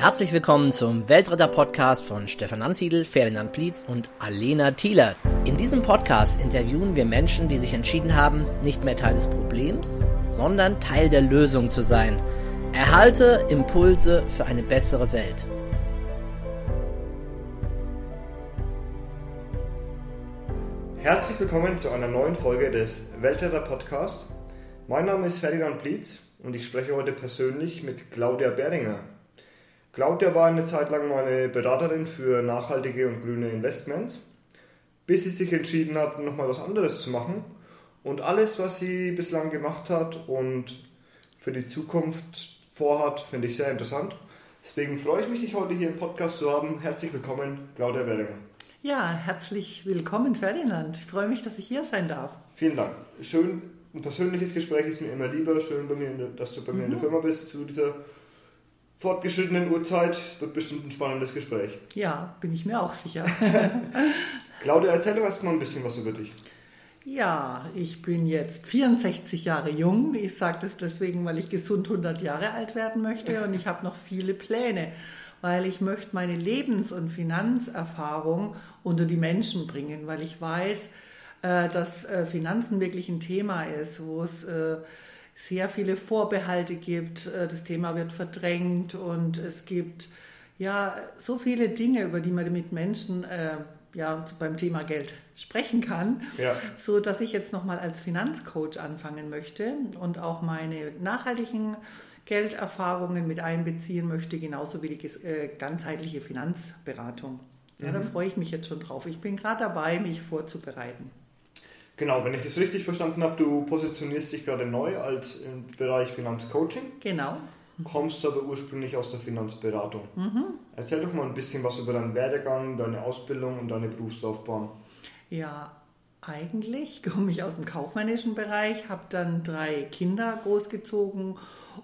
Herzlich willkommen zum Weltretter-Podcast von Stefan Ansiedel, Ferdinand Plietz und Alena Thieler. In diesem Podcast interviewen wir Menschen, die sich entschieden haben, nicht mehr Teil des Problems, sondern Teil der Lösung zu sein. Erhalte Impulse für eine bessere Welt. Herzlich willkommen zu einer neuen Folge des Weltretter Podcast. Mein Name ist Ferdinand Plietz und ich spreche heute persönlich mit Claudia Beringer. Claudia war eine Zeit lang meine Beraterin für nachhaltige und grüne Investments, bis sie sich entschieden hat, nochmal was anderes zu machen. Und alles, was sie bislang gemacht hat und für die Zukunft vorhat, finde ich sehr interessant. Deswegen freue ich mich, dich heute hier im Podcast zu haben. Herzlich willkommen, Claudia Werdinger. Ja, herzlich willkommen, Ferdinand. Ich freue mich, dass ich hier sein darf. Vielen Dank. Schön, ein persönliches Gespräch ist mir immer lieber. Schön, bei mir, dass du bei mir in der mhm. Firma bist zu dieser fortgeschrittenen Uhrzeit. Wird bestimmt ein spannendes Gespräch. Ja, bin ich mir auch sicher. Claudia, erzähl doch erstmal ein bisschen was über dich. Ja, ich bin jetzt 64 Jahre jung. Ich sage das deswegen, weil ich gesund 100 Jahre alt werden möchte und ich habe noch viele Pläne, weil ich möchte meine Lebens- und Finanzerfahrung unter die Menschen bringen, weil ich weiß, äh, dass äh, Finanzen wirklich ein Thema ist, wo es äh, sehr viele Vorbehalte gibt. Äh, das Thema wird verdrängt und es gibt ja so viele Dinge, über die man mit Menschen äh, ja, beim Thema Geld sprechen kann, ja. so dass ich jetzt nochmal als Finanzcoach anfangen möchte und auch meine nachhaltigen Gelderfahrungen mit einbeziehen möchte, genauso wie die äh, ganzheitliche Finanzberatung. Ja, mhm. Da freue ich mich jetzt schon drauf. Ich bin gerade dabei, mich vorzubereiten. Genau, wenn ich das richtig verstanden habe, du positionierst dich gerade neu als im Bereich Finanzcoaching. Genau. Kommst aber ursprünglich aus der Finanzberatung. Mhm. Erzähl doch mal ein bisschen was über deinen Werdegang, deine Ausbildung und deine Berufslaufbahn. Ja, eigentlich komme ich aus dem kaufmännischen Bereich, habe dann drei Kinder großgezogen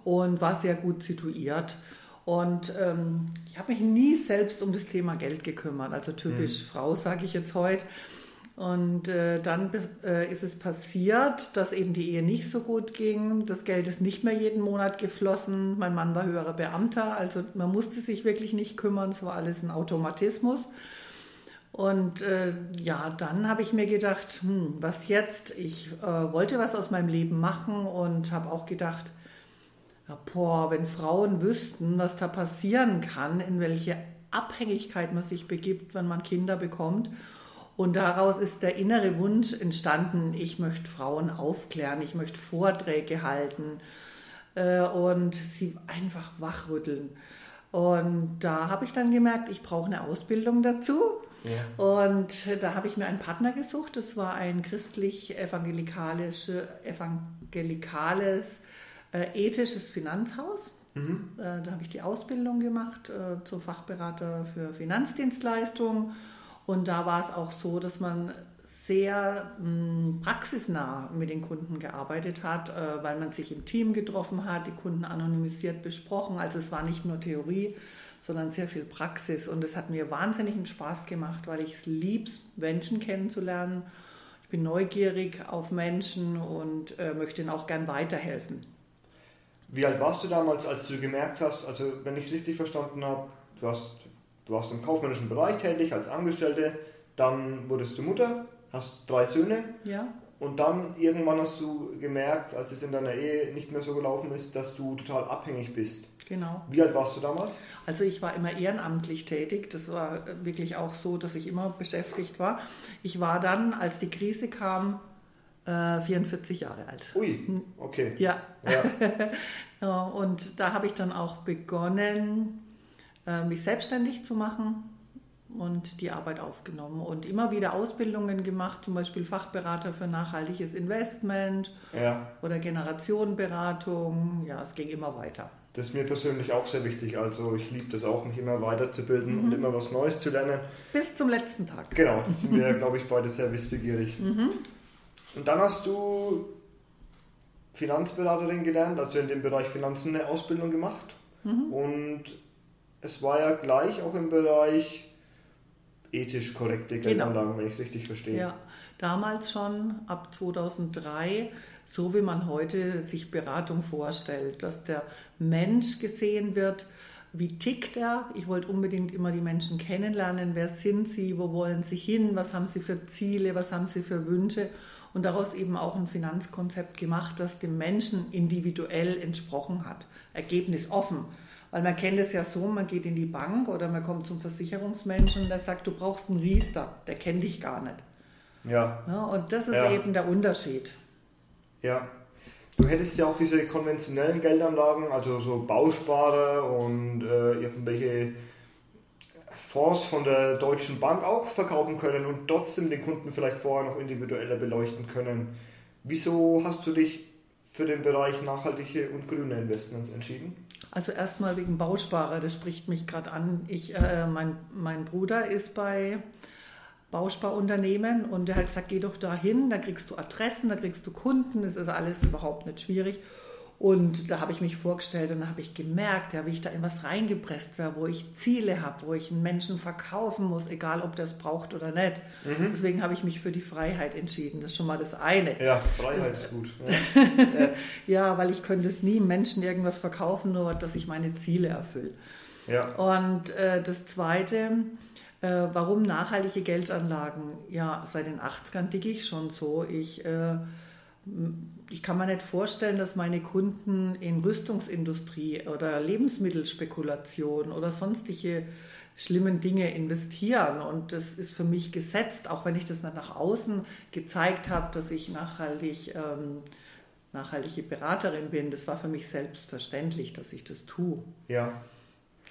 und war sehr gut situiert. Und ähm, ich habe mich nie selbst um das Thema Geld gekümmert. Also typisch mhm. Frau, sage ich jetzt heute. Und äh, dann äh, ist es passiert, dass eben die Ehe nicht so gut ging. Das Geld ist nicht mehr jeden Monat geflossen. Mein Mann war höherer Beamter, also man musste sich wirklich nicht kümmern. Es war alles ein Automatismus. Und äh, ja, dann habe ich mir gedacht, hm, was jetzt? Ich äh, wollte was aus meinem Leben machen und habe auch gedacht, ja, boah, wenn Frauen wüssten, was da passieren kann, in welche Abhängigkeit man sich begibt, wenn man Kinder bekommt und daraus ist der innere Wunsch entstanden, ich möchte Frauen aufklären, ich möchte Vorträge halten äh, und sie einfach wachrütteln. Und da habe ich dann gemerkt, ich brauche eine Ausbildung dazu. Ja. Und da habe ich mir einen Partner gesucht. Das war ein christlich-evangelikales, evangelikales, äh, ethisches Finanzhaus. Mhm. Äh, da habe ich die Ausbildung gemacht äh, zum Fachberater für Finanzdienstleistungen und da war es auch so, dass man sehr mh, hm, praxisnah mit den Kunden gearbeitet hat, äh, weil man sich im Team getroffen hat, die Kunden anonymisiert besprochen. Also es war nicht nur Theorie, sondern sehr viel Praxis. Und es hat mir wahnsinnigen Spaß gemacht, weil ich es lieb, Menschen kennenzulernen. Ich bin neugierig auf Menschen und äh, möchte ihnen auch gern weiterhelfen. Wie alt warst du damals, als du gemerkt hast, also wenn ich es richtig verstanden habe, du hast Du warst im kaufmännischen Bereich tätig als Angestellte, dann wurdest du Mutter, hast drei Söhne. Ja. Und dann irgendwann hast du gemerkt, als es in deiner Ehe nicht mehr so gelaufen ist, dass du total abhängig bist. Genau. Wie alt warst du damals? Also ich war immer ehrenamtlich tätig. Das war wirklich auch so, dass ich immer beschäftigt war. Ich war dann, als die Krise kam, 44 äh, Jahre alt. Ui, okay. Ja. ja. Und da habe ich dann auch begonnen, äh, mich selbstständig zu machen und die Arbeit aufgenommen und immer wieder Ausbildungen gemacht, zum Beispiel Fachberater für nachhaltiges Investment ja. oder Generationenberatung. Ja, es ging immer weiter. Das ist mir persönlich auch sehr wichtig. Also ich liebe das auch, mich immer weiterzubilden mhm. und immer was Neues zu lernen. Bis zum letzten Tag. Genau, das sind wir, glaube ich, beide sehr wissbegierig. Mhm. Und dann hast du Finanzberaterin gelernt, also in dem Bereich Finanzen eine Ausbildung gemacht. Mhm. Und es war ja gleich auch im Bereich ethisch korrekte Geldanlagen, genau. wenn ich es richtig verstehe. Ja, damals schon ab 2003, so wie man heute sich Beratung vorstellt, dass der Mensch gesehen wird, wie tickt er. Ich wollte unbedingt immer die Menschen kennenlernen. Wer sind sie? Wo wollen sie hin? Was haben sie für Ziele? Was haben sie für Wünsche? Und daraus eben auch ein Finanzkonzept gemacht, das dem Menschen individuell entsprochen hat. Ergebnis offen. Weil man kennt es ja so, man geht in die Bank oder man kommt zum Versicherungsmenschen und der sagt, du brauchst einen Riester, der kennt dich gar nicht. Ja. ja und das ist Ja. eben der Unterschied. Ja. Du hättest ja auch diese konventionellen Geldanlagen, also so Bausparer und äh, irgendwelche Fonds von der Deutschen Bank auch verkaufen können und trotzdem den Kunden vielleicht vorher noch individueller beleuchten können. Wieso hast du dich für den Bereich nachhaltige und grüne Investments entschieden? Also erstmal wegen Bausparer, das spricht mich gerade an. Ich, äh, mein, mein Bruder ist bei Bausparunternehmen und der hat gesagt, geh doch dahin, da kriegst du Adressen, da kriegst du Kunden, das ist alles überhaupt nicht schwierig. Und da habe ich mich vorgestellt und da habe ich gemerkt, ja, wie ich da in was reingepresst wäre, wo ich Ziele habe, wo ich einen Menschen verkaufen muss, egal ob der es braucht oder nicht. Deswegen habe ich mich für die Freiheit entschieden. Das ist schon mal das eine. Ja, Freiheit ist gut. Ja. Ja, weil ich könnte es nie Menschen irgendwas verkaufen, nur dass ich meine Ziele erfülle. ja. Und äh, das Zweite, äh, warum nachhaltige Geldanlagen? Ja, seit den 80ern dicke ich schon so. Ich, äh, ich kann mir nicht vorstellen, dass meine Kunden in Rüstungsindustrie oder Lebensmittelspekulation oder sonstige schlimmen Dinge investieren. Und das ist für mich gesetzt, auch wenn ich das dann nach außen gezeigt habe, dass ich nachhaltig, ähm, nachhaltige Beraterin bin. Das war für mich selbstverständlich, dass ich das tue. ja.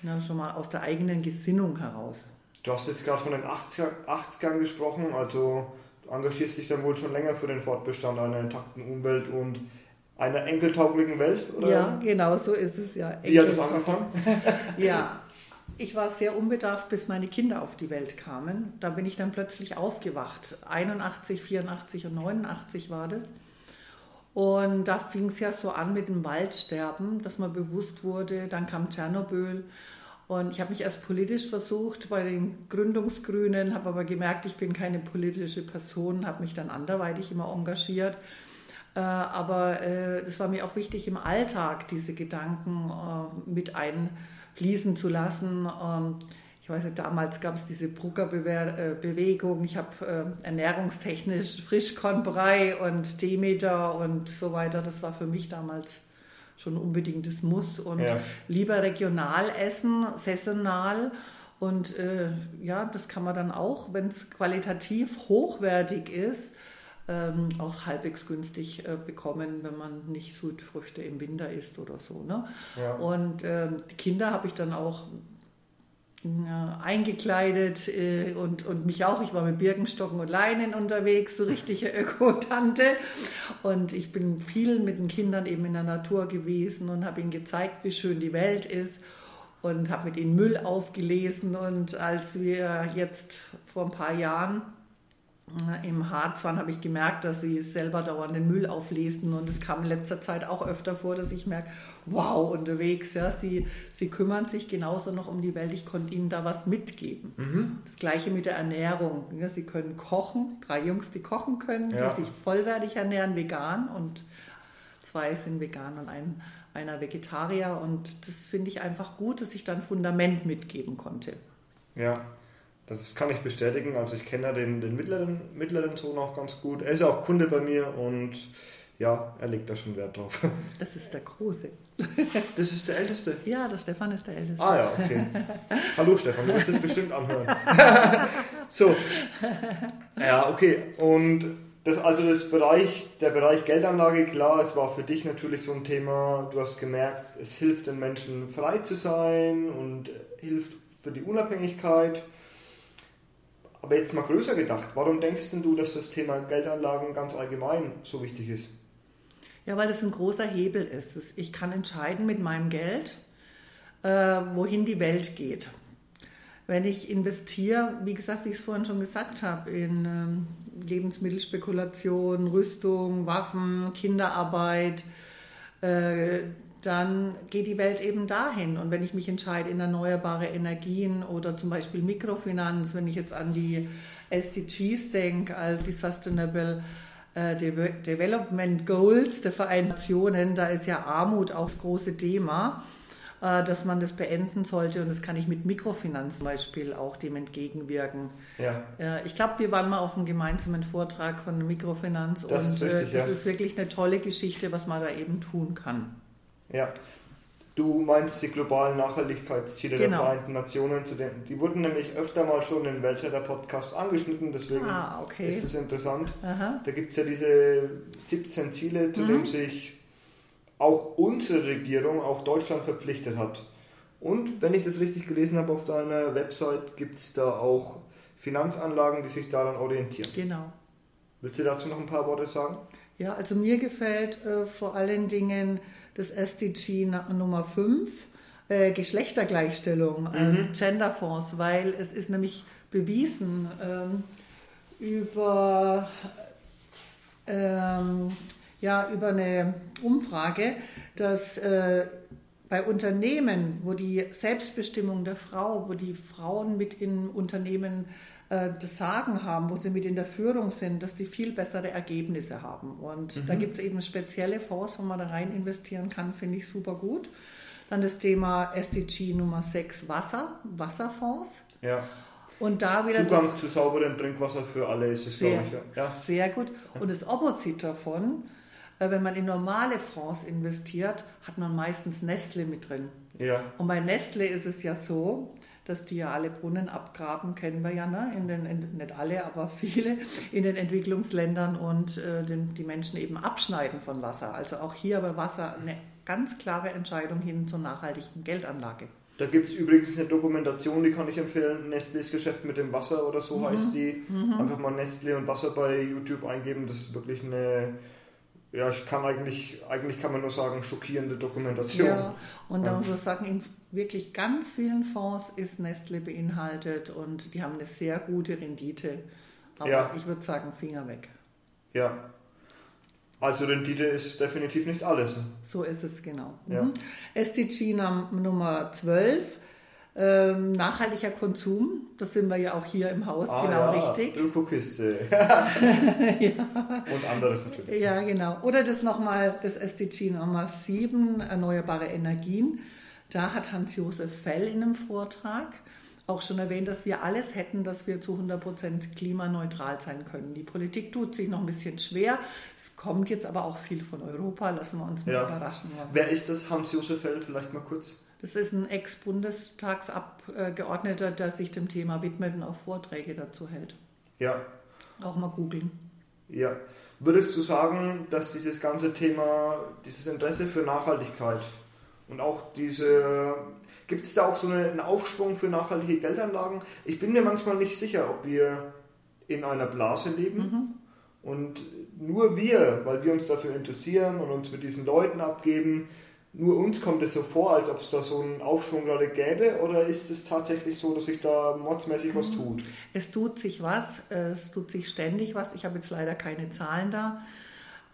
Ja, schon mal aus der eigenen Gesinnung heraus. Du hast jetzt gerade von den 80er, 80ern gesprochen, also engagierst dich dann wohl schon länger für den Fortbestand einer intakten Umwelt und einer enkeltauglichen Welt, oder? Ja, genau so ist es ja. Wie hat es angefangen? Ja, ich war sehr unbedarft, bis meine Kinder auf die Welt kamen. Da bin ich dann plötzlich aufgewacht. 81, 84 und 89 war das. Und da fing es ja so an mit dem Waldsterben, dass man bewusst wurde. Dann kam Tschernobyl. Und ich habe mich erst politisch versucht bei den Gründungsgrünen, habe aber gemerkt, ich bin keine politische Person, habe mich dann anderweitig immer engagiert. Äh, aber äh, das war mir auch wichtig, im Alltag diese Gedanken äh, mit einfließen zu lassen. Ähm, ich weiß nicht, damals gab es diese Brucker-Bewegung. Ich habe äh, ernährungstechnisch Frischkornbrei und Demeter und so weiter. Das war für mich damals schon unbedingt das Muss. Und Ja. lieber regional essen, saisonal. Und äh, ja, das kann man dann auch, wenn es qualitativ hochwertig ist, ähm, auch halbwegs günstig äh, bekommen, wenn man nicht Südfrüchte im Winter isst oder so. Ne? Ja. Und ähm, die Kinder habe ich dann auch ja, eingekleidet äh, und, und mich auch. Ich war mit Birkenstocken und Leinen unterwegs, so richtige Öko-Tante. Und ich bin viel mit den Kindern eben in der Natur gewesen und habe ihnen gezeigt, wie schön die Welt ist und habe mit ihnen Müll aufgelesen. Und als wir jetzt vor ein paar Jahren äh, im Harz waren, habe ich gemerkt, dass sie selber dauernd den Müll auflesen und es kam in letzter Zeit auch öfter vor, dass ich merke, wow, unterwegs, ja, sie, sie kümmern sich genauso noch um die Welt, ich konnte ihnen da was mitgeben. Das gleiche mit der Ernährung, ja, sie können kochen, drei Jungs, die kochen können, Ja. die sich vollwertig ernähren, vegan und zwei sind vegan und ein, einer Vegetarier und das finde ich einfach gut, dass ich dann Fundament mitgeben konnte. Ja, das kann ich bestätigen. Also ich kenne ja den, den mittleren, mittleren Sohn auch ganz gut. Er ist ja auch Kunde bei mir und ja, er legt da schon Wert drauf. Das ist der Große. Das ist der Älteste. Ja, der Stefan ist der Älteste. Ah ja, okay. Hallo Stefan, du wirst das bestimmt anhören. so. Ja, okay. Und das, also das Bereich, der Bereich Geldanlage, klar, es war für dich natürlich so ein Thema, du hast gemerkt, es hilft den Menschen frei zu sein und hilft für die Unabhängigkeit. Aber jetzt mal größer gedacht, warum denkst du, dass das Thema Geldanlagen ganz allgemein so wichtig ist? Ja, weil es ein großer Hebel ist. Ich kann entscheiden mit meinem Geld, äh, wohin die Welt geht. Wenn ich investiere, wie gesagt, wie ich es vorhin schon gesagt habe, in ähm, Lebensmittelspekulation, Rüstung, Waffen, Kinderarbeit, äh, dann geht die Welt eben dahin. Und wenn ich mich entscheide in erneuerbare Energien oder zum Beispiel Mikrofinanz, wenn ich jetzt an die SDGs denke, also die Sustainable äh, Deve- Development Goals der Vereinten Nationen, da ist ja Armut auch das große Thema. äh, dass man das beenden sollte und das kann ich mit Mikrofinanz zum Beispiel auch dem entgegenwirken. Ja. Ich glaube, wir waren mal auf einem gemeinsamen Vortrag von Mikrofinanz Das und ist richtig, äh, das ja. ist wirklich eine tolle Geschichte, was man da eben tun kann. Ja. Du meinst die globalen Nachhaltigkeitsziele Genau. der Vereinten Nationen, zu denen, die wurden nämlich öfter mal schon im Weltretter-Podcast angeschnitten, deswegen Ah, okay. ist es interessant. Aha. Da gibt es ja diese 17 Ziele, zu Mhm. denen sich auch unsere Regierung, auch Deutschland verpflichtet hat. Und wenn ich das richtig gelesen habe auf deiner Website, gibt es da auch Finanzanlagen, die sich daran orientieren. Genau. Willst du dazu noch ein paar Worte sagen? Ja, also mir gefällt äh, vor allen Dingen das SDG Nummer 5, äh, Geschlechtergleichstellung, äh, Genderfonds, weil es ist nämlich bewiesen ähm, über, ähm, ja, über eine Umfrage, dass äh, bei Unternehmen, wo die Selbstbestimmung der Frau, wo die Frauen mit in Unternehmen äh, das Sagen haben, wo sie mit in der Führung sind, dass die viel bessere Ergebnisse haben. Und da gibt es eben spezielle Fonds, wo man da rein investieren kann, finde ich super gut. Dann das Thema SDG Nummer 6 Wasser, Wasserfonds. Ja. Und da wieder das- Zugang zu sauberem Trinkwasser für alle ist es, glaube sehr, ich. Ja. Ja. sehr gut. Und das Opposite davon, äh, wenn man in normale Fonds investiert, hat man meistens Nestle mit drin. ja. Und bei Nestle ist es ja so, dass die ja alle Brunnen abgraben, kennen wir ja, ne? in den, in, nicht alle, aber viele in den Entwicklungsländern und äh, den, die Menschen eben abschneiden von Wasser. Also auch hier bei Wasser eine ganz klare Entscheidung hin zur nachhaltigen Geldanlage. Da gibt es übrigens eine Dokumentation, die kann ich empfehlen. Nestles Geschäft mit dem Wasser oder so heißt die. Einfach mal Nestle und Wasser bei YouTube eingeben. Das ist wirklich eine, ja, ich kann eigentlich, eigentlich kann man nur sagen, schockierende Dokumentation. Ja, und da Ja. muss man sagen, in wirklich ganz vielen Fonds ist Nestle beinhaltet und die haben eine sehr gute Rendite. Aber Ja. ich würde sagen, Finger weg. Ja. Also Rendite ist definitiv nicht alles. So ist es genau. Ja. Mhm. SDG Num- Nummer 12, ähm, nachhaltiger Konsum. Das sind wir ja auch hier im Haus, genau ja, richtig. Ökokiste. Und anderes natürlich. Ja, genau. Oder das nochmal, das SDG Nummer 7, erneuerbare Energien. Da hat Hans-Josef Fell in einem Vortrag auch schon erwähnt, dass wir alles hätten, dass wir zu 100% klimaneutral sein können. Die Politik tut sich noch ein bisschen schwer. Es kommt jetzt aber auch viel von Europa. Lassen wir uns mal Ja. überraschen. Wer ist das? Hans-Josef Fell, vielleicht mal kurz. Das ist ein Ex-Bundestagsabgeordneter, der sich dem Thema widmet und auch Vorträge dazu hält. Ja, Auch mal googeln. ja. Würdest du sagen, dass dieses ganze Thema, dieses Interesse für Nachhaltigkeit und auch diese, gibt es da auch so eine, einen Aufschwung für nachhaltige Geldanlagen? Ich bin mir manchmal nicht sicher, ob wir in einer Blase leben und nur wir, weil wir uns dafür interessieren und uns mit diesen Leuten abgeben, nur uns kommt es so vor, als ob es da so einen Aufschwung gerade gäbe oder ist es tatsächlich so, dass sich da mordsmäßig was tut? Es tut sich was, es tut sich ständig was. Ich habe jetzt leider keine Zahlen da.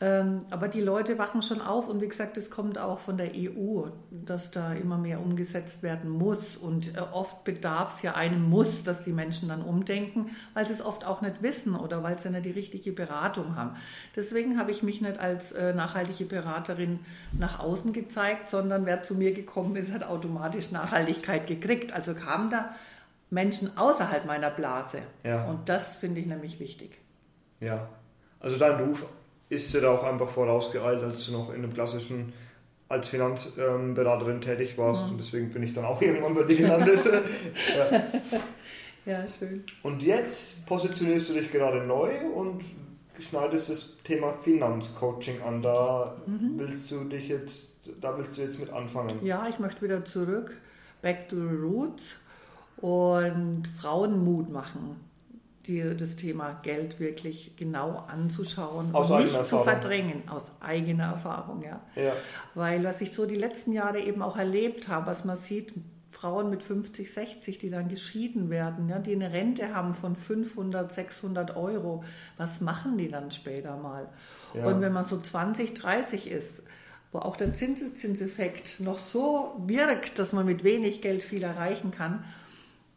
Ähm, Aber die Leute wachen schon auf und wie gesagt, es kommt auch von der EU, dass da immer mehr umgesetzt werden muss. Und äh, oft bedarf es ja einem Muss, dass die Menschen dann umdenken, weil sie es oft auch nicht wissen oder weil sie nicht die richtige Beratung haben. Deswegen habe ich mich nicht als äh, nachhaltige Beraterin nach außen gezeigt, sondern wer zu mir gekommen ist, hat automatisch Nachhaltigkeit gekriegt. Also kamen da Menschen außerhalb meiner Blase. Ja. Und das finde ich nämlich wichtig. Ja, also dein Ruf ist dir da auch einfach vorausgeeilt, als du noch in einem klassischen als Finanzberaterin tätig warst und deswegen bin ich dann auch irgendwann bei dir gelandet. ja. Ja, schön. Und jetzt positionierst du dich gerade neu und schneidest das Thema Finanzcoaching an. Da willst du dich jetzt, da willst du jetzt mit anfangen. Ja, ich möchte wieder zurück, back to the roots und Frauen Mut machen, die, das Thema Geld wirklich genau anzuschauen Aus und nicht zu Erfahrung. verdrängen, aus eigener Erfahrung, ja. Ja, Weil was ich so die letzten Jahre eben auch erlebt habe, was man sieht, Frauen mit 50, 60, die dann geschieden werden, ja, die eine Rente haben von 500, 600 Euro, was machen die dann später mal? Ja. Und wenn man so 20, 30 ist, wo auch der Zinseszinseffekt noch so wirkt, dass man mit wenig Geld viel erreichen kann,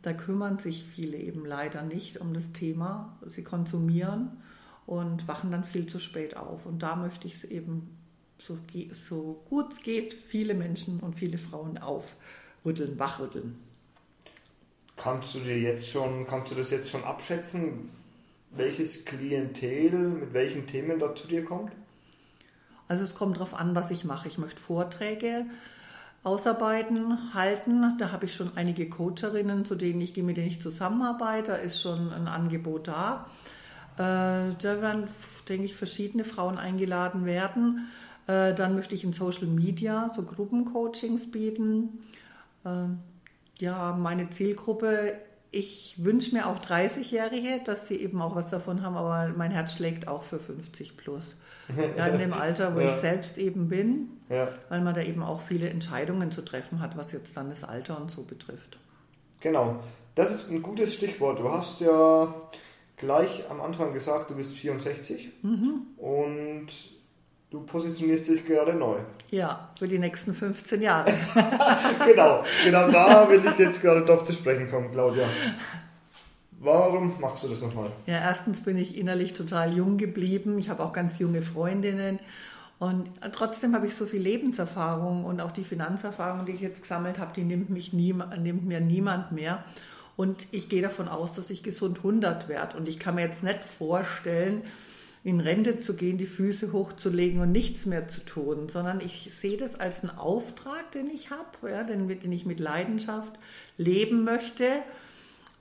da kümmern sich viele eben leider nicht um das Thema. Sie konsumieren und wachen dann viel zu spät auf. Und da möchte ich eben so, so gut es geht, viele Menschen und viele Frauen aufrütteln, wachrütteln. Kannst du dir jetzt schon, kannst du das jetzt schon abschätzen, welches Klientel mit welchen Themen da zu dir kommt? Also es kommt darauf an, was ich mache. Ich möchte Vorträge ausarbeiten, halten. Da habe ich schon einige Coacherinnen, zu denen ich, mit denen ich zusammenarbeite. Da ist schon ein Angebot da. Äh, da werden, denke ich, verschiedene Frauen eingeladen werden. Äh, dann möchte ich in Social Media so Gruppencoachings bieten. Äh, ja, meine Zielgruppe, ich wünsche mir auch 30-Jährige, dass sie eben auch was davon haben, aber mein Herz schlägt auch für 50 plus. Ja, in dem Alter, wo ja. ich selbst eben bin, ja. weil man da eben auch viele Entscheidungen zu treffen hat, was jetzt dann das Alter und so betrifft. Genau, das ist ein gutes Stichwort. Du hast ja gleich am Anfang gesagt, du bist 64 mhm. und du positionierst dich gerade neu. Ja, für die nächsten 15 Jahre. genau, genau da will ich jetzt gerade drauf zu sprechen kommen, Claudia. Warum machst du das nochmal? Ja, erstens bin ich innerlich total jung geblieben. Ich habe auch ganz junge Freundinnen. Und trotzdem habe ich so viel Lebenserfahrung und auch die Finanzerfahrung, die ich jetzt gesammelt habe, die nimmt, mich nie, nimmt mir niemand mehr. Und ich gehe davon aus, dass ich gesund 100 werde. Und ich kann mir jetzt nicht vorstellen, in Rente zu gehen, die Füße hochzulegen und nichts mehr zu tun, sondern ich sehe das als einen Auftrag, den ich habe, ja, den, den ich mit Leidenschaft leben möchte.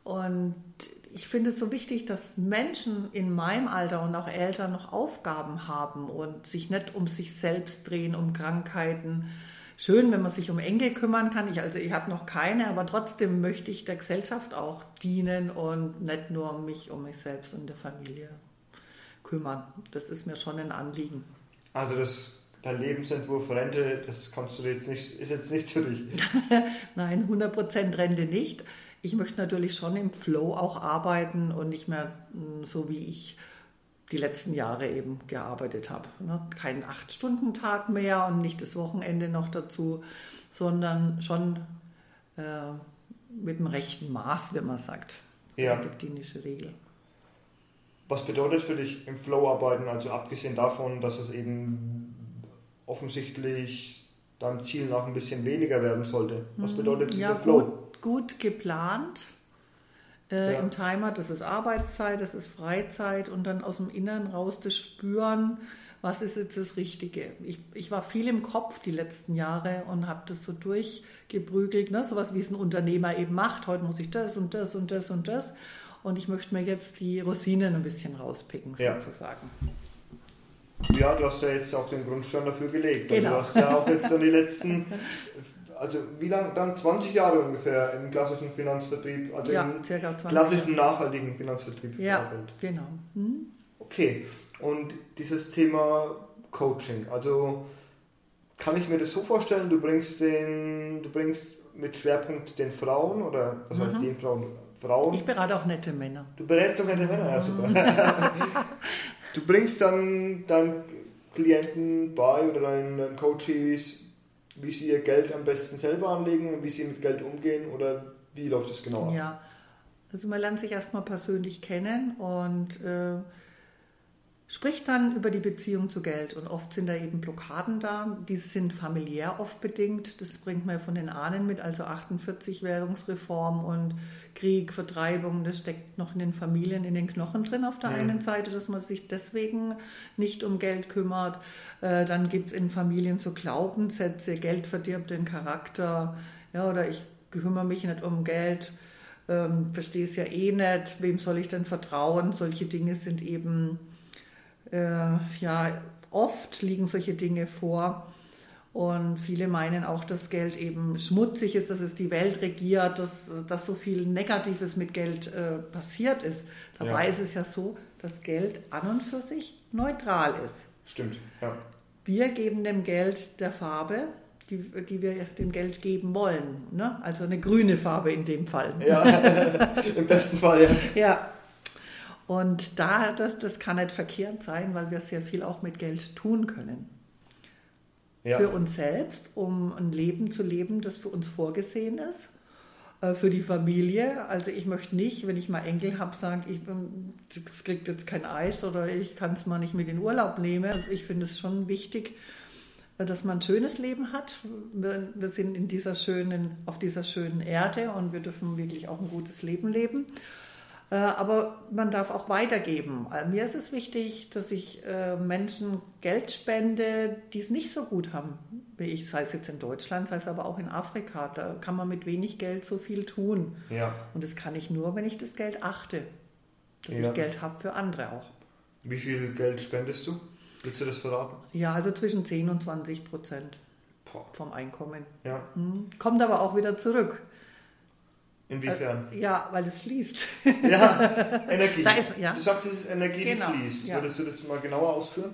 Und ich finde es so wichtig, dass Menschen in meinem Alter und auch Eltern noch Aufgaben haben und sich nicht um sich selbst drehen, um Krankheiten, schön, wenn man sich um Enkel kümmern kann. Ich, also ich habe noch keine, aber trotzdem möchte ich der Gesellschaft auch dienen und nicht nur mich um mich selbst und der Familie kümmern. Das ist mir schon ein Anliegen. Also das dein Lebensentwurf Rente, das kannst du jetzt nicht, ist jetzt nicht für dich. Nein, 100% Rente nicht. Ich möchte natürlich schon im Flow auch arbeiten und nicht mehr hm, so wie ich die letzten Jahre eben gearbeitet habe. Ne? Kein Acht-Stunden-Tag mehr und nicht das Wochenende noch dazu, sondern schon äh, mit dem rechten Maß, wie man sagt. Ja. Die Regel. Was bedeutet für dich im Flow arbeiten, also abgesehen davon, dass es eben offensichtlich deinem Ziel nach ein bisschen weniger werden sollte? Was hm, bedeutet dieser ja, Flow? Gut, gut geplant, äh, ja. Im Timer, das ist Arbeitszeit, das ist Freizeit und dann aus dem Inneren raus das Spüren, was ist jetzt das Richtige. Ich, ich war viel im Kopf die letzten Jahre und habe das so durchgeprügelt, ne? sowas wie es ein Unternehmer eben macht. Heute muss ich das und das und das und das. Und ich möchte mir jetzt die Rosinen ein bisschen rauspicken, sozusagen. Ja, du hast ja jetzt auch den Grundstein dafür gelegt. Genau. Also du hast ja auch jetzt dann die letzten also wie lange dann 20 Jahre ungefähr im klassischen Finanzvertrieb, also ja, im klassischen Jahre. nachhaltigen Finanzvertrieb ja, gearbeitet. genau. Hm? Okay, und dieses Thema Coaching, also kann ich mir das so vorstellen, du bringst den, du bringst mit Schwerpunkt den Frauen oder was mhm. heißt den Frauen? Frauen? Ich berate auch nette Männer. Du berätst auch nette Männer, ja super. du bringst dann deinen Klienten bei oder deinen, deinen Coaches wie sie ihr Geld am besten selber anlegen und wie sie mit Geld umgehen oder wie läuft das genau ab? Ja, also man lernt sich erstmal persönlich kennen und äh, spricht dann über die Beziehung zu Geld. Und oft sind da eben Blockaden da. Diese sind familiär oft bedingt. Das bringt man ja von den Ahnen mit, also 48 Währungsreform und Krieg, Vertreibung. Das steckt noch in den Familien, in den Knochen drin auf der mhm. einen Seite, dass man sich deswegen nicht um Geld kümmert. Äh, dann gibt es in Familien so Glaubenssätze, Geld verdirbt den Charakter. Ja, oder ich kümmere mich nicht um Geld. Ähm, verstehe es ja eh nicht, wem soll ich denn vertrauen? Solche Dinge sind eben ja, oft liegen solche Dinge vor. Und viele meinen auch, dass Geld eben schmutzig ist, dass es die Welt regiert, dass, dass so viel Negatives mit Geld äh, passiert ist. Dabei ja. ist es ja so, dass Geld an und für sich neutral ist. Stimmt, ja. Wir geben dem Geld der Farbe, die, die wir dem Geld geben wollen. Ne? Also eine grüne Farbe in dem Fall. Ja, im besten Fall, ja. Ja, und da, das, das kann nicht verkehrt sein, weil wir sehr viel auch mit Geld tun können. Ja. Für uns selbst, um ein Leben zu leben, das für uns vorgesehen ist. Äh, für die Familie. Also ich möchte nicht, wenn ich mal Enkel habe, sagen, ich das kriegt jetzt kein Eis oder ich kann es mal nicht mit in Urlaub nehmen. Also ich finde es schon wichtig, dass man ein schönes Leben hat. Wir, wir sind in dieser schönen, auf dieser schönen Erde und wir dürfen wirklich auch ein gutes Leben leben. Äh, aber man darf auch weitergeben. Äh, mir ist es wichtig, dass ich äh, Menschen Geld spende, die es nicht so gut haben wie ich, sei es jetzt in Deutschland, sei es aber auch in Afrika. Da kann man mit wenig Geld so viel tun. Ja. Und das kann ich nur, wenn ich das Geld achte. Dass Ja. ich Geld habe für andere auch. Wie viel Geld spendest du? Willst du das verraten? Ja, also zwischen 10 und 20 Prozent vom Einkommen. Ja. Hm. Kommt aber auch wieder zurück. Inwiefern? Ja, weil es fließt. Ja, Energie. Ist- ja. Du sagst, es ist Energie, Genau, die fließt. ja. Würdest du das mal genauer ausführen?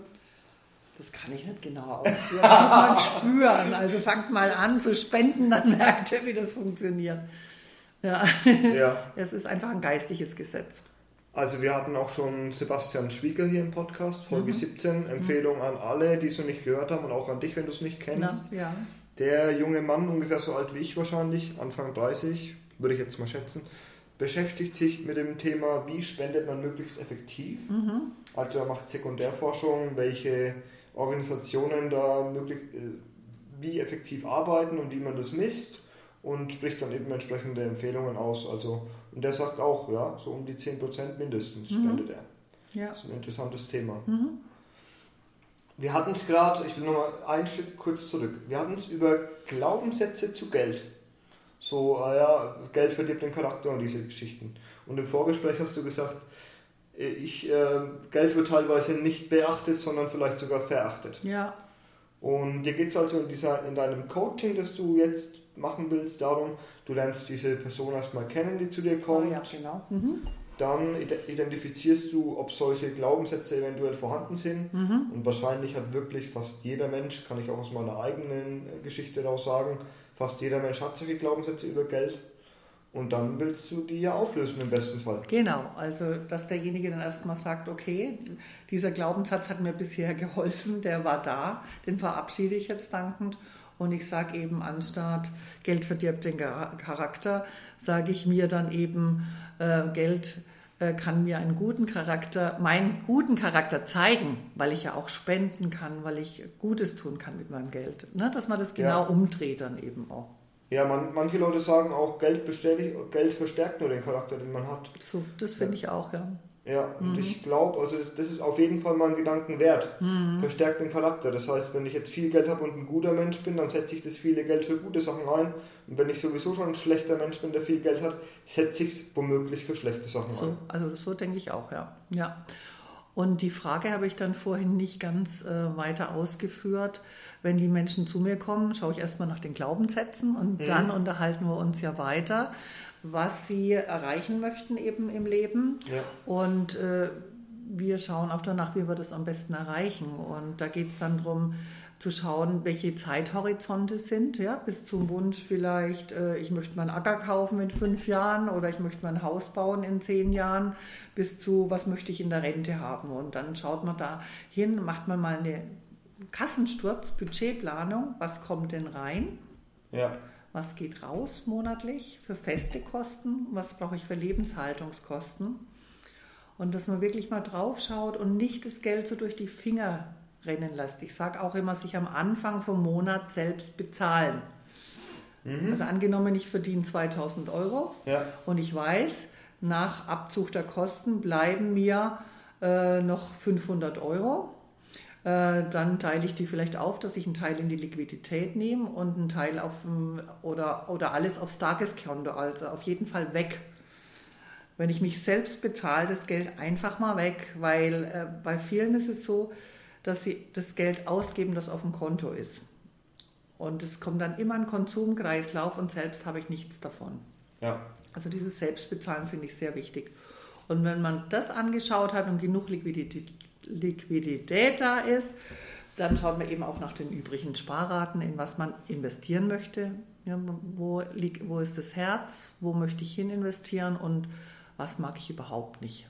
Das kann ich nicht genau ausführen. Das muss man spüren. Also fangt mal an zu spenden, dann merkt ihr, wie das funktioniert. Ja, Ja. es ist einfach ein geistliches Gesetz. Also wir hatten auch schon Sebastian Schwieger hier im Podcast, Mhm. Folge 17. Empfehlung an alle, die es noch nicht gehört haben und auch an dich, wenn du es nicht kennst. ja. Der junge Mann, ungefähr so alt wie ich wahrscheinlich, Anfang 30, würde ich jetzt mal schätzen, beschäftigt sich mit dem Thema, wie spendet man möglichst effektiv. Mhm. Also er macht Sekundärforschung, welche Organisationen da möglich, äh, wie effektiv arbeiten und wie man das misst und spricht dann eben entsprechende Empfehlungen aus. Also, und der sagt auch, ja, so um die 10% mindestens spendet er. ja. Das ist ein interessantes Thema. Mhm. Wir hatten es gerade, ich will nochmal einen Schritt kurz zurück. Wir hatten es über Glaubenssätze zu Geld. So, ah ja, Geld verdirbt den Charakter und diese Geschichten. Und im Vorgespräch hast du gesagt, äh, ich, äh, Geld wird teilweise nicht beachtet, sondern vielleicht sogar verachtet. ja. Und dir geht es also in, dieser, in deinem Coaching, das du jetzt machen willst, darum, du lernst diese Person erstmal kennen, die zu dir Oh, kommt. ja, genau. Mhm. Dann ide- identifizierst du, ob solche Glaubenssätze eventuell vorhanden sind. Mhm. Und wahrscheinlich hat wirklich fast jeder Mensch, kann ich auch aus meiner eigenen äh, Geschichte raus sagen, fast jeder Mensch hat solche Glaubenssätze über Geld. Und dann willst du die ja auflösen im besten Fall. Genau, also dass derjenige dann erstmal sagt, okay, dieser Glaubenssatz hat mir bisher geholfen, der war da, den verabschiede ich jetzt dankend. Und ich sage eben anstatt Geld verdirbt den Char- Charakter, sage ich mir dann eben, äh, Geld äh, kann mir einen guten Charakter, meinen guten Charakter zeigen, weil ich ja auch spenden kann, weil ich Gutes tun kann mit meinem Geld. Ne? Dass man das genau Ja. umdreht dann eben auch. Ja, man, manche Leute sagen auch, Geld, Geld verstärkt nur den Charakter, den man hat. So, das finde ich auch, ja. Ja, und ich glaube, also das, das ist auf jeden Fall mal ein Gedanken wert. Mhm. Verstärkt den Charakter. Das heißt, wenn ich jetzt viel Geld habe und ein guter Mensch bin, dann setze ich das viele Geld für gute Sachen ein. Und wenn ich sowieso schon ein schlechter Mensch bin, der viel Geld hat, setze ich es womöglich für schlechte Sachen So, ein. also so denke ich auch, ja. ja. Und die Frage habe ich dann vorhin nicht ganz äh, weiter ausgeführt. Wenn die Menschen zu mir kommen, schaue ich erstmal nach den Glaubenssätzen und dann unterhalten wir uns ja weiter, was sie erreichen möchten eben im Leben. Ja. Und äh, wir schauen auch danach, wie wir das am besten erreichen. Und da geht es dann darum, zu schauen, welche Zeithorizonte sind, ja, bis zum Wunsch vielleicht, äh, ich möchte meinen Acker kaufen in fünf Jahren oder ich möchte mein Haus bauen in zehn Jahren, bis zu, was möchte ich in der Rente haben. Und dann schaut man da hin, macht man mal eine Kassensturz, Budgetplanung, was kommt denn rein, Ja. Was geht raus monatlich für feste Kosten, was brauche ich für Lebenshaltungskosten. Und dass man wirklich mal drauf schaut und nicht das Geld so durch die Finger rennen lässt. Ich sage auch immer, sich am Anfang vom Monat selbst bezahlen. Also angenommen, ich verdiene 2000 Euro Ja. und ich weiß, nach Abzug der Kosten bleiben mir äh, noch 500 Euro. Äh, dann teile ich die vielleicht auf, dass ich einen Teil in die Liquidität nehme und einen Teil auf dem- oder, oder alles aufs Tageskonto, also auf jeden Fall weg. Wenn ich mich selbst bezahle, das Geld einfach mal weg, weil äh, bei vielen ist es so, dass sie das Geld ausgeben, das auf dem Konto ist. Und es kommt dann immer ein Konsumkreislauf und selbst habe ich nichts davon. Ja. Also dieses Selbstbezahlen finde ich sehr wichtig. Und wenn man das angeschaut hat und genug Liquidität, Liquidität da ist, dann schaut man eben auch nach den übrigen Sparraten, in was man investieren möchte. Ja, wo, liegt, wo ist das Herz? Wo möchte ich hin investieren? Und was mag ich überhaupt nicht?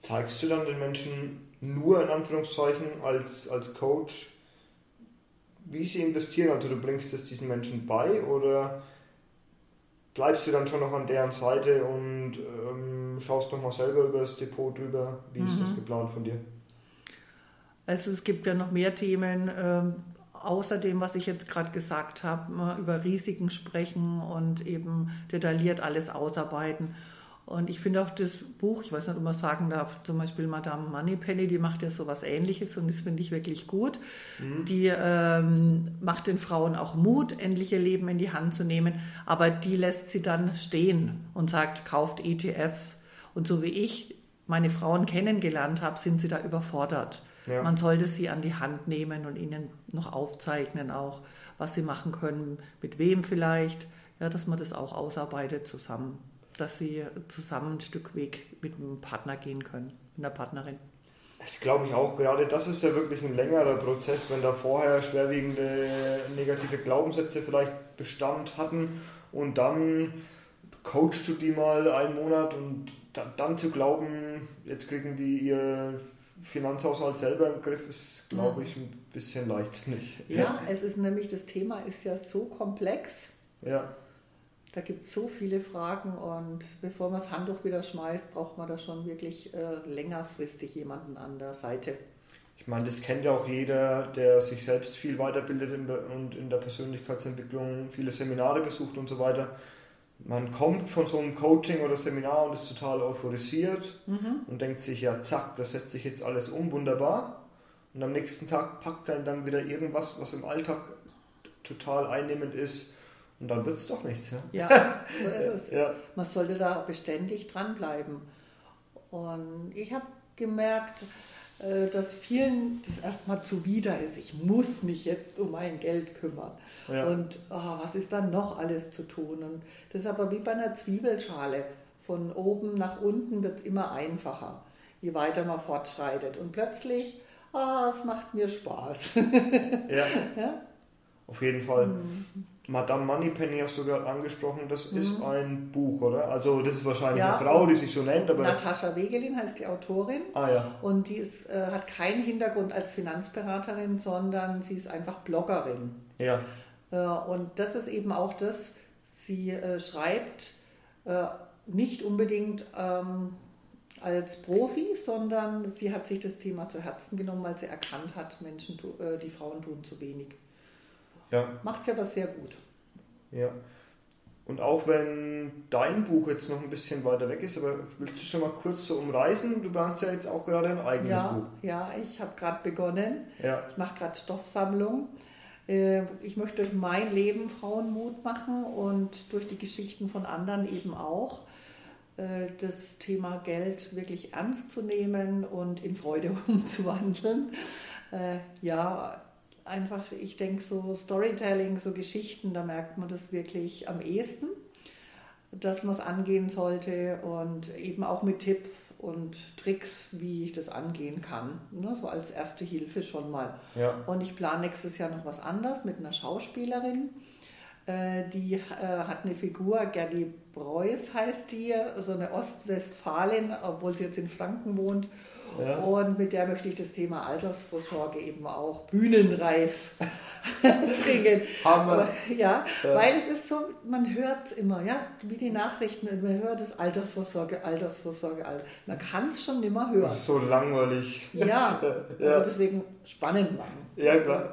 Zeigst du dann den Menschen nur in Anführungszeichen als, als Coach, wie sie investieren? Also du bringst es diesen Menschen bei oder bleibst du dann schon noch an deren Seite und ähm, schaust nochmal selber über das Depot drüber? Wie ist das geplant von dir? Also es gibt ja noch mehr Themen, ähm, außerdem, was ich jetzt gerade gesagt habe, über Risiken sprechen und eben detailliert alles ausarbeiten. Und ich finde auch das Buch, ich weiß nicht, ob man sagen darf, zum Beispiel Madame Moneypenny, die macht ja so was Ähnliches und das finde ich wirklich gut. Mhm. Die ähm, macht den Frauen auch Mut, endlich ihr Leben in die Hand zu nehmen, aber die lässt sie dann stehen und sagt, kauft ETFs. Und so wie ich meine Frauen kennengelernt habe, sind sie da überfordert. Ja. Man sollte sie an die Hand nehmen und ihnen noch aufzeichnen, auch was sie machen können, mit wem vielleicht, ja, dass man das auch ausarbeitet zusammen dass sie zusammen ein Stück Weg mit einem Partner gehen können, mit einer Partnerin. Das glaube ich auch. Gerade das ist ja wirklich ein längerer Prozess, wenn da vorher schwerwiegende negative Glaubenssätze vielleicht Bestand hatten und dann coachst du die mal einen Monat und dann, zu glauben, jetzt kriegen die ihr Finanzhaushalt selber im Griff, ist, glaube ich, ein bisschen leicht nicht. Ja, es ist nämlich, das Thema ist ja so komplex. Ja. Da gibt es so viele Fragen und bevor man das Handtuch wieder schmeißt, braucht man da schon wirklich äh, längerfristig jemanden an der Seite. Ich meine, das kennt ja auch jeder, der sich selbst viel weiterbildet und in der Persönlichkeitsentwicklung viele Seminare besucht und so weiter. Man kommt von so einem Coaching oder Seminar und ist total euphorisiert mhm. und denkt sich, ja, zack, das setzt sich jetzt alles um, wunderbar. Und am nächsten Tag packt er dann wieder irgendwas, was im Alltag total einnehmend ist und dann wird es doch nichts. Ja, ja so ist es. Ja. Man sollte da beständig dranbleiben. Und ich habe gemerkt, dass vielen das erstmal zuwider ist. Ich muss mich jetzt um mein Geld kümmern. Ja. Und oh, was ist dann noch alles zu tun? Und das ist aber wie bei einer Zwiebelschale. Von oben nach unten wird es immer einfacher, je weiter man fortschreitet. Und plötzlich, ah, oh, es macht mir Spaß. ja. ja? Auf jeden Fall. Mhm. Madame Moneypenny hast du gerade angesprochen, das mhm. ist ein Buch, oder? Also das ist wahrscheinlich ja, eine Frau, die sich so nennt. Aber Natascha Wegelin heißt die Autorin. Ah, ja. Und die ist, äh, hat keinen Hintergrund als Finanzberaterin, sondern sie ist einfach Bloggerin. Ja. Äh, und das ist eben auch das, sie äh, schreibt äh, nicht unbedingt ähm, als Profi, sondern sie hat sich das Thema zu Herzen genommen, weil sie erkannt hat, Menschen, äh, die Frauen tun zu wenig. Ja. Macht sie aber sehr gut. Ja. Und auch wenn dein Buch jetzt noch ein bisschen weiter weg ist, aber willst du schon mal kurz so umreißen? Du planst ja jetzt auch gerade ein eigenes ja, Buch. Ja, ich habe gerade begonnen. Ja. Ich mache gerade Stoffsammlung. Äh, ich möchte durch mein Leben Frauen Mut machen und durch die Geschichten von anderen eben auch äh, das Thema Geld wirklich ernst zu nehmen und in Freude umzuwandeln. Äh, ja, einfach, ich denke, so Storytelling, so Geschichten, da merkt man das wirklich am ehesten, dass man es angehen sollte und eben auch mit Tipps und Tricks, wie ich das angehen kann. Ne? So als erste Hilfe schon mal. Ja. Und ich plane nächstes Jahr noch was anderes mit einer Schauspielerin. Äh, die äh, hat eine Figur, Gerdi Preuß heißt die, so eine Ostwestfalin, obwohl sie jetzt in Franken wohnt. Ja. Und mit der möchte ich das Thema Altersvorsorge eben auch bühnenreif bringen. Hammer. Ja, ja, weil es ist so, man hört es immer, ja, wie die Nachrichten, man hört es Altersvorsorge, Altersvorsorge, Alters. Man kann es schon immer hören. Das ist so langweilig. Ja, also deswegen spannend machen. Ja, klar.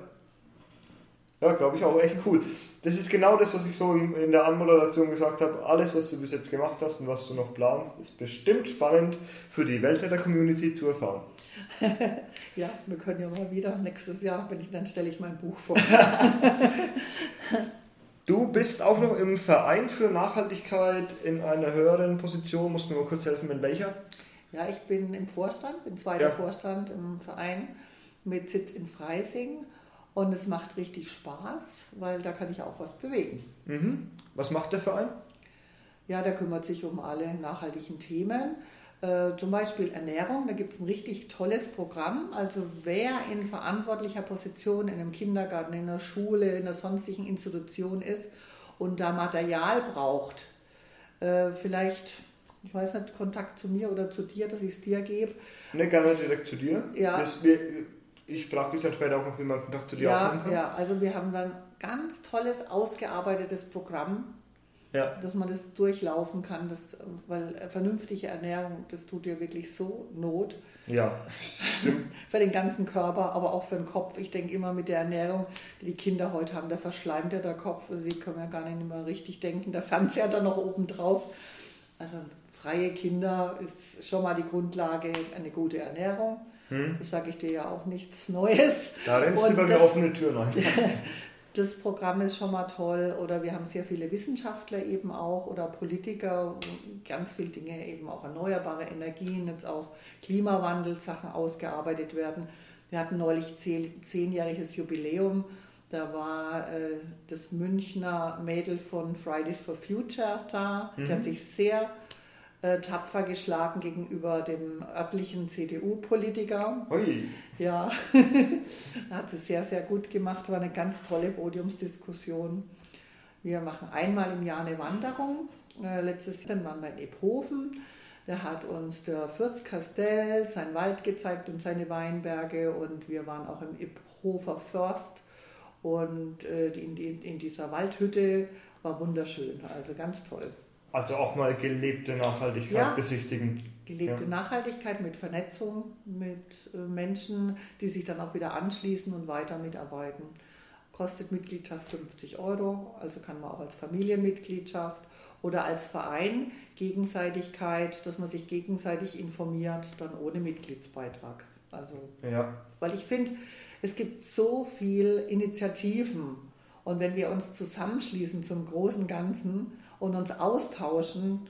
Ja, glaube ich auch echt cool. Das ist genau das, was ich so in der Anmoderation gesagt habe. Alles, was du bis jetzt gemacht hast und was du noch planst, ist bestimmt spannend für die Weltretter-Community zu erfahren. ja, wir können ja mal wieder nächstes Jahr, wenn ich, dann stelle ich mein Buch vor. du bist auch noch im Verein für Nachhaltigkeit in einer höheren Position. Musst du mir mal kurz helfen, in welcher? Ja, ich bin im Vorstand, bin zweiter ja. Vorstand im Verein mit Sitz in Freising und es macht richtig Spaß, weil da kann ich auch was bewegen. Mhm. Was macht der Verein? Ja, der kümmert sich um alle nachhaltigen Themen. Äh, zum Beispiel Ernährung, da gibt es ein richtig tolles Programm. Also wer in verantwortlicher Position in einem Kindergarten, in einer Schule, in einer sonstigen Institution ist und da Material braucht, äh, vielleicht, ich weiß nicht, Kontakt zu mir oder zu dir, dass ich es dir gebe. Ne, gerne direkt zu dir. Ja. Wir, ich frage dich dann später auch noch, wie man Kontakt zu dir ja, aufnehmen kann. Ja, also wir haben dann ganz tolles, ausgearbeitetes Programm Ja. dass man das durchlaufen kann, das, weil vernünftige Ernährung, das tut dir wirklich so Not Ja, stimmt. für den ganzen Körper, aber auch für den Kopf. Ich denke immer mit der Ernährung, die die Kinder heute haben, da verschleimt ja der Kopf, also die können ja gar nicht mehr richtig denken, der Fernseher dann noch oben drauf. Also freie Kinder ist schon mal die Grundlage, eine gute Ernährung. Das sage ich dir ja auch nichts Neues. Da rennst du Und bei mir das- offene Türen ein. das Programm ist schon mal toll oder wir haben sehr viele Wissenschaftler eben auch oder Politiker, ganz viele Dinge eben auch erneuerbare Energien, jetzt auch Klimawandel-Sachen ausgearbeitet werden. Wir hatten neulich zehn- zehnjähriges Jubiläum, da war äh, das Münchner Mädel von Fridays for Future da, die hat sich sehr äh, tapfer geschlagen gegenüber dem örtlichen CDU-Politiker. Ja, hat sie sehr, sehr gut gemacht. War eine ganz tolle Podiumsdiskussion. Wir machen einmal im Jahr eine Wanderung. Äh, letztes Jahr waren wir in Ephofen. Da hat uns der Fürst Castell seinen Wald gezeigt und seine Weinberge. Und wir waren auch im Ephofer Först. Und äh, in dieser Waldhütte war wunderschön. Also ganz toll. Also auch mal gelebte Nachhaltigkeit Ja. besichtigen. Gelebte Ja. Nachhaltigkeit mit Vernetzung mit äh, Menschen, die sich dann auch wieder anschließen und weiter mitarbeiten. Kostet Mitgliedschaft 50 Euro, also kann man auch als Familienmitgliedschaft oder als Verein Gegenseitigkeit, dass man sich gegenseitig informiert, dann ohne Mitgliedsbeitrag. Also, Ja. weil ich finde, es gibt so viele Initiativen und wenn wir uns zusammenschließen zum großen Ganzen und uns austauschen,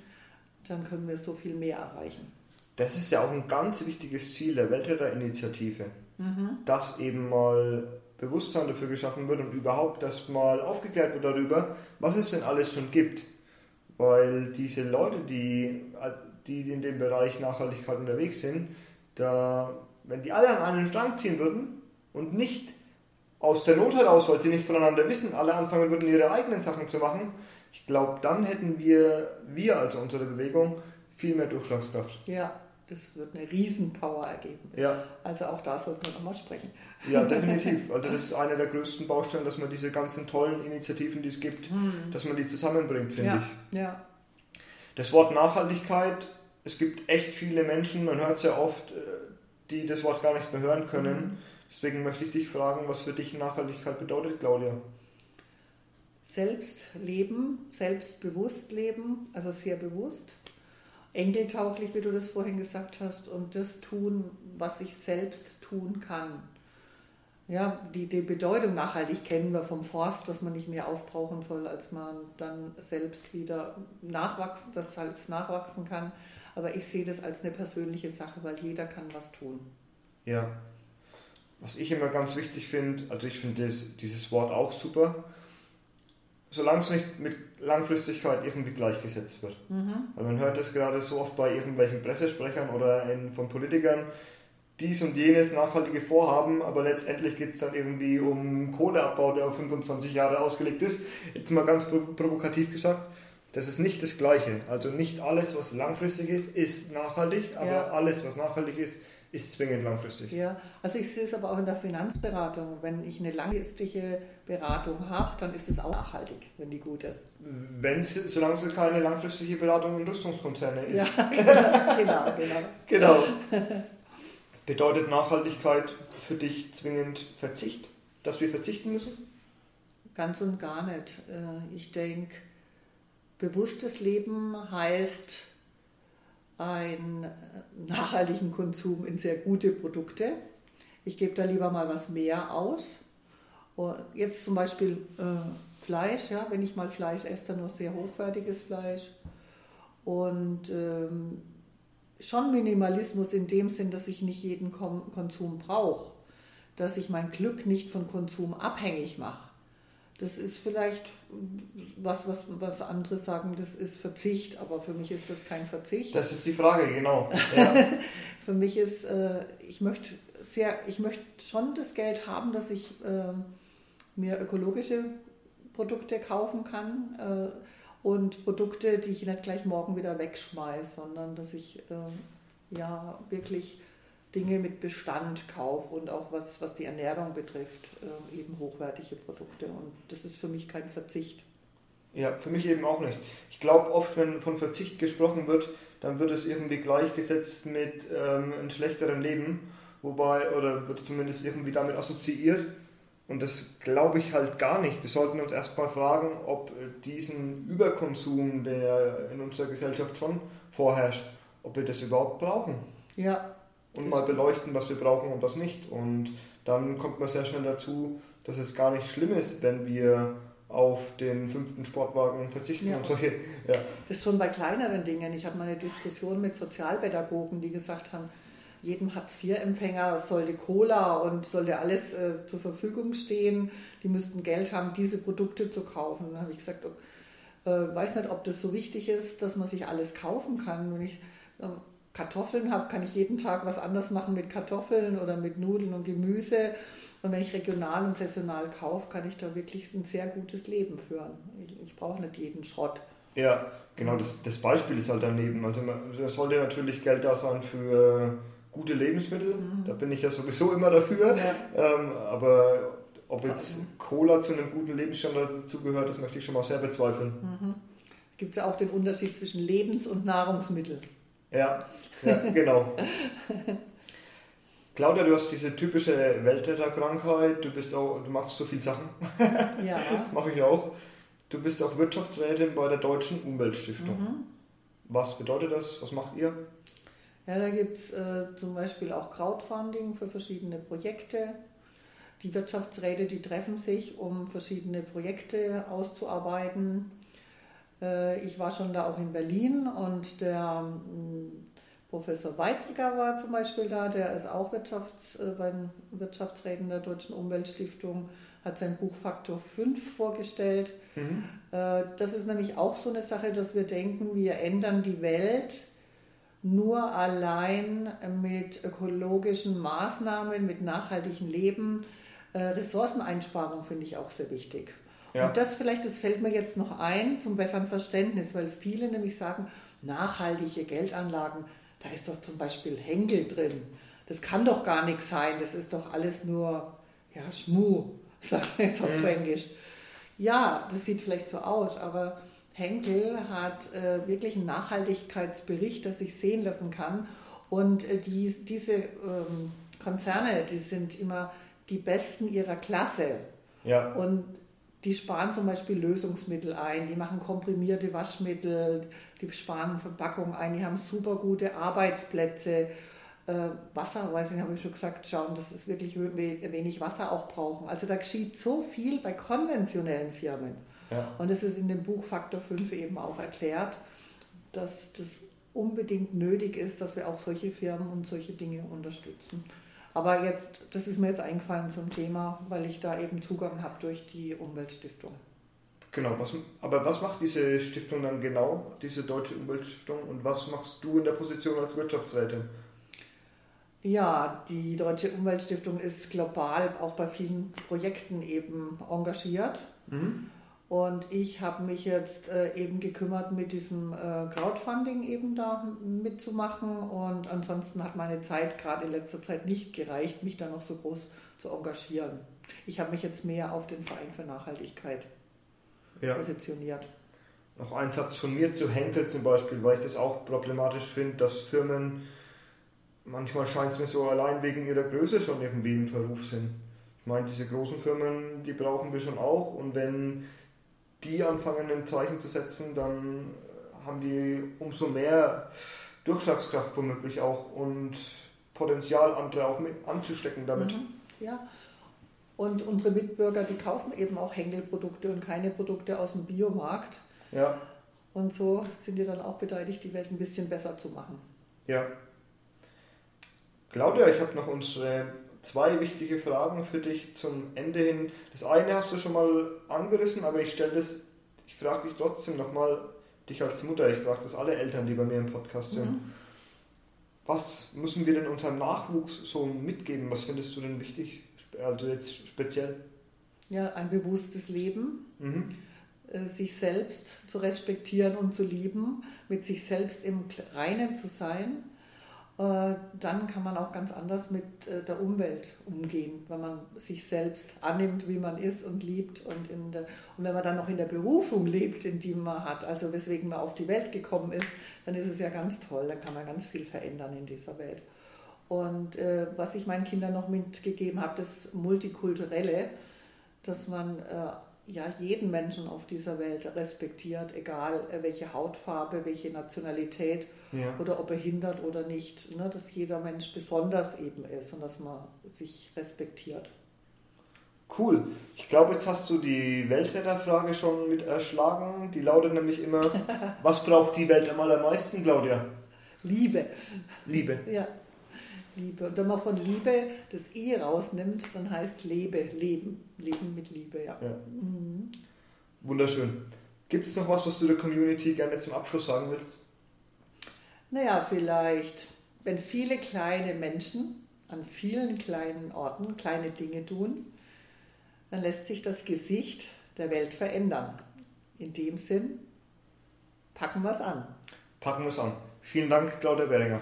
dann können wir so viel mehr erreichen. Das ist ja auch ein ganz wichtiges Ziel der Weltretterinitiative, Mhm. dass eben mal Bewusstsein dafür geschaffen wird und überhaupt, dass mal aufgeklärt wird darüber, was es denn alles schon gibt. Weil diese Leute, die, die in dem Bereich Nachhaltigkeit unterwegs sind, da, wenn die alle an einen Strang ziehen würden und nicht aus der Not heraus, weil sie nicht voneinander wissen, alle anfangen würden, ihre eigenen Sachen zu machen, ich glaube, dann hätten wir, wir also unsere Bewegung, viel mehr Durchschlagskraft. Ja, das wird eine Riesenpower ergeben. Ja, Also auch da sollten wir nochmal sprechen. ja, definitiv. Also das ist eine der größten Baustellen, dass man diese ganzen tollen Initiativen, die es gibt, dass man die zusammenbringt, finde ja, ich. ja, Das Wort Nachhaltigkeit, es gibt echt viele Menschen, man hört es ja oft, äh, die das Wort gar nicht mehr hören können. Deswegen möchte ich dich fragen, was für dich Nachhaltigkeit bedeutet, Claudia. Selbst leben, selbstbewusst leben, also sehr bewusst, enkeltauglich, wie du das vorhin gesagt hast, und das tun, was ich selbst tun kann. Ja, die, die Bedeutung nachhaltig kennen wir vom Forst, dass man nicht mehr aufbrauchen soll, als man dann selbst wieder nachwachsen, das Salz nachwachsen kann. Aber ich sehe das als eine persönliche Sache, weil jeder kann was tun. Ja. Was ich immer ganz wichtig finde, also ich finde dieses Wort auch super, solange es nicht mit Langfristigkeit irgendwie gleichgesetzt wird. Weil man hört das gerade so oft bei irgendwelchen Pressesprechern oder in, von Politikern, dies und jenes nachhaltige Vorhaben, aber letztendlich geht es dann irgendwie um Kohleabbau, der auf 25 Jahre ausgelegt ist. Jetzt mal ganz pro- provokativ gesagt, das ist nicht das Gleiche. Also nicht alles, was langfristig ist, ist nachhaltig, aber Ja. alles, was nachhaltig ist, ist zwingend langfristig. Ja, also ich sehe es aber auch in der Finanzberatung. Wenn ich eine langfristige Beratung habe, dann ist es auch nachhaltig, wenn die gut ist. Wenn's, solange es keine langfristige Beratung in Rüstungskonzerne ist. Ja, genau, genau. Genau. Bedeutet Nachhaltigkeit für dich zwingend Verzicht? Dass wir verzichten müssen? Ganz und gar nicht. Äh, Ich denke, bewusstes Leben heißt einen äh, nachhaltigen Konsum in sehr gute Produkte. Ich gebe da lieber mal was mehr aus. Und Jetzt zum Beispiel äh, Fleisch, ja, wenn ich mal Fleisch esse, dann nur sehr hochwertiges Fleisch. Und ähm, schon Minimalismus in dem Sinn, dass ich nicht jeden Konsum brauche, dass ich mein Glück nicht von Konsum abhängig mache. Das ist vielleicht was, was, was andere sagen, das ist Verzicht, aber für mich ist das kein Verzicht. Das ist die Frage, genau. Ja. Für mich ist, äh, ich möchte sehr, ich möchte schon das Geld haben, dass ich äh, mir ökologische Produkte kaufen kann äh, und Produkte, die ich nicht gleich morgen wieder wegschmeiße, sondern dass ich äh, ja wirklich Dinge mit Bestand kaufe und auch was, was die Ernährung betrifft, äh, eben hochwertige Produkte. Und das ist für mich kein Verzicht. Ja, für mich eben auch nicht. Ich glaube, oft, wenn von Verzicht gesprochen wird, dann wird es irgendwie gleichgesetzt mit ähm, einem schlechteren Leben, wobei, oder wird zumindest irgendwie damit assoziiert. Und das glaube ich halt gar nicht. Wir sollten uns erstmal fragen, ob diesen Überkonsum, der in unserer Gesellschaft schon vorherrscht, ob wir das überhaupt brauchen. Ja. Und mal beleuchten, was wir brauchen und was nicht. Und dann kommt man sehr schnell dazu, dass es gar nicht schlimm ist, wenn wir auf den fünften Sportwagen verzichten ja. und solche. Ja. Das ist schon bei kleineren Dingen. Ich habe mal eine Diskussion mit Sozialpädagogen, die gesagt haben, jedem Hartz-IV-Empfänger sollte Cola und sollte alles äh, zur Verfügung stehen. Die müssten Geld haben, diese Produkte zu kaufen. Dann habe ich gesagt, äh, weiß nicht, ob das so wichtig ist, dass man sich alles kaufen kann. Wenn ich äh, Kartoffeln habe, kann ich jeden Tag was anders machen mit Kartoffeln oder mit Nudeln und Gemüse. Und wenn ich regional und saisonal kaufe, kann ich da wirklich ein sehr gutes Leben führen. Ich, brauche nicht jeden Schrott. Ja, genau, das, das Beispiel ist halt daneben. Also es sollte natürlich Geld da sein für gute Lebensmittel. Mhm. Da bin ich ja sowieso immer dafür. Ja. Ähm, aber ob jetzt Cola zu einem guten Lebensstandard dazugehört, das möchte ich schon mal sehr bezweifeln. Mhm. Es gibt ja auch den Unterschied zwischen Lebens- und Nahrungsmittel. Ja, ja genau. Claudia, du hast diese typische Weltretterkrankheit, du bist auch, du machst so viele Sachen. Ja. das mache ich auch. Du bist auch Wirtschaftsrätin bei der Deutschen Umweltstiftung. Mhm. Was bedeutet das? Was macht ihr? Ja, da gibt es äh, zum Beispiel auch Crowdfunding für verschiedene Projekte. Die Wirtschaftsräte, die treffen sich, um verschiedene Projekte auszuarbeiten. Äh, ich war schon da auch in Berlin und der mm, Professor Weizsäcker war zum Beispiel da, der ist auch Wirtschafts-, äh, bei den Wirtschaftsräten der Deutschen Umweltstiftung, hat sein Buch Faktor 5 vorgestellt. Mhm. Äh, das ist nämlich auch so eine Sache, dass wir denken, wir ändern die Welt nur allein mit ökologischen Maßnahmen, mit nachhaltigem Leben. Ressourceneinsparung finde ich auch sehr wichtig. Ja. Und das vielleicht, das fällt mir jetzt noch ein zum besseren Verständnis, weil viele nämlich sagen, nachhaltige Geldanlagen, da ist doch zum Beispiel Henkel drin. Das kann doch gar nichts sein, das ist doch alles nur ja, Schmu, sagt man jetzt auf mhm. Fränkisch. Ja, das sieht vielleicht so aus, aber Henkel hat äh, wirklich einen Nachhaltigkeitsbericht, das sich sehen lassen kann. Und äh, die, diese ähm, Konzerne, die sind immer die Besten ihrer Klasse. Ja. Und die sparen zum Beispiel Lösungsmittel ein, die machen komprimierte Waschmittel, die sparen Verpackung ein, die haben super gute Arbeitsplätze. Äh, Wasser, weiß ich, habe ich schon gesagt, schauen, dass es wirklich wenig Wasser auch brauchen. Also da geschieht so viel bei konventionellen Firmen. Ja. Und es ist in dem Buch Faktor 5 eben auch erklärt, dass das unbedingt nötig ist, dass wir auch solche Firmen und solche Dinge unterstützen. Aber jetzt, das ist mir jetzt eingefallen zum Thema, weil ich da eben Zugang habe durch die Umweltstiftung. Genau, was, aber was macht diese Stiftung dann genau, diese Deutsche Umweltstiftung, und was machst du in der Position als Wirtschaftsrätin? Ja, die Deutsche Umweltstiftung ist global auch bei vielen Projekten eben engagiert. Mhm. Und ich habe mich jetzt äh, eben gekümmert, mit diesem äh, Crowdfunding eben da mitzumachen. Und ansonsten hat meine Zeit gerade in letzter Zeit nicht gereicht, mich da noch so groß zu engagieren. Ich habe mich jetzt mehr auf den Verein für Nachhaltigkeit ja. positioniert. Noch ein Satz von mir zu Henkel zum Beispiel, weil ich das auch problematisch finde, dass Firmen, manchmal scheint es mir so allein wegen ihrer Größe schon irgendwie im Verruf sind. Ich meine, diese großen Firmen, die brauchen wir schon auch. Und wenn die anfangen, ein Zeichen zu setzen, dann haben die umso mehr Durchschlagskraft womöglich auch und Potenzial, andere auch mit anzustecken damit. Mhm. Ja. Und unsere Mitbürger, die kaufen eben auch Henkel-Produkte und keine Produkte aus dem Biomarkt. Ja. Und so sind die dann auch beteiligt, die Welt ein bisschen besser zu machen. Ja. Claudia, ich habe noch unsere zwei wichtige Fragen für dich zum Ende hin. Das eine hast du schon mal angerissen, aber ich stelle das, ich frage dich trotzdem nochmal, dich als Mutter, ich frage das alle Eltern, die bei mir im Podcast sind. Mhm. Was müssen wir denn unserem Nachwuchs so mitgeben? Was findest du denn wichtig, also jetzt speziell? Ja, ein bewusstes Leben, mhm. Äh, sich selbst zu respektieren und zu lieben, mit sich selbst im Reinen zu sein dann kann man auch ganz anders mit äh, der Umwelt umgehen, wenn man sich selbst annimmt, wie man ist und liebt und, der, und wenn man dann noch in der Berufung lebt, in die man hat, also weswegen man auf die Welt gekommen ist, dann ist es ja ganz toll, dann kann man ganz viel verändern in dieser Welt. Und äh, was ich meinen Kindern noch mitgegeben habe, das Multikulturelle, dass man äh, ja jeden Menschen auf dieser Welt respektiert, egal äh, welche Hautfarbe, welche Nationalität ja. oder ob er hindert oder nicht, ne, dass jeder Mensch besonders eben ist und dass man sich respektiert. Cool. Ich glaube, jetzt hast du die Weltretterfrage schon mit erschlagen. Die lautet nämlich immer, was braucht die Welt am allermeisten, Claudia? Liebe. Liebe. Ja. Liebe. Und wenn man von Liebe das I rausnimmt, dann heißt Lebe, Leben. Leben mit Liebe, ja. ja. Mhm. Wunderschön. Gibt es noch was, was du der Community gerne zum Abschluss sagen willst? Naja, vielleicht, wenn viele kleine Menschen an vielen kleinen Orten kleine Dinge tun, dann lässt sich das Gesicht der Welt verändern. In dem Sinn, packen wir es an. Packen wir es an. Vielen Dank, Claudia Beringer.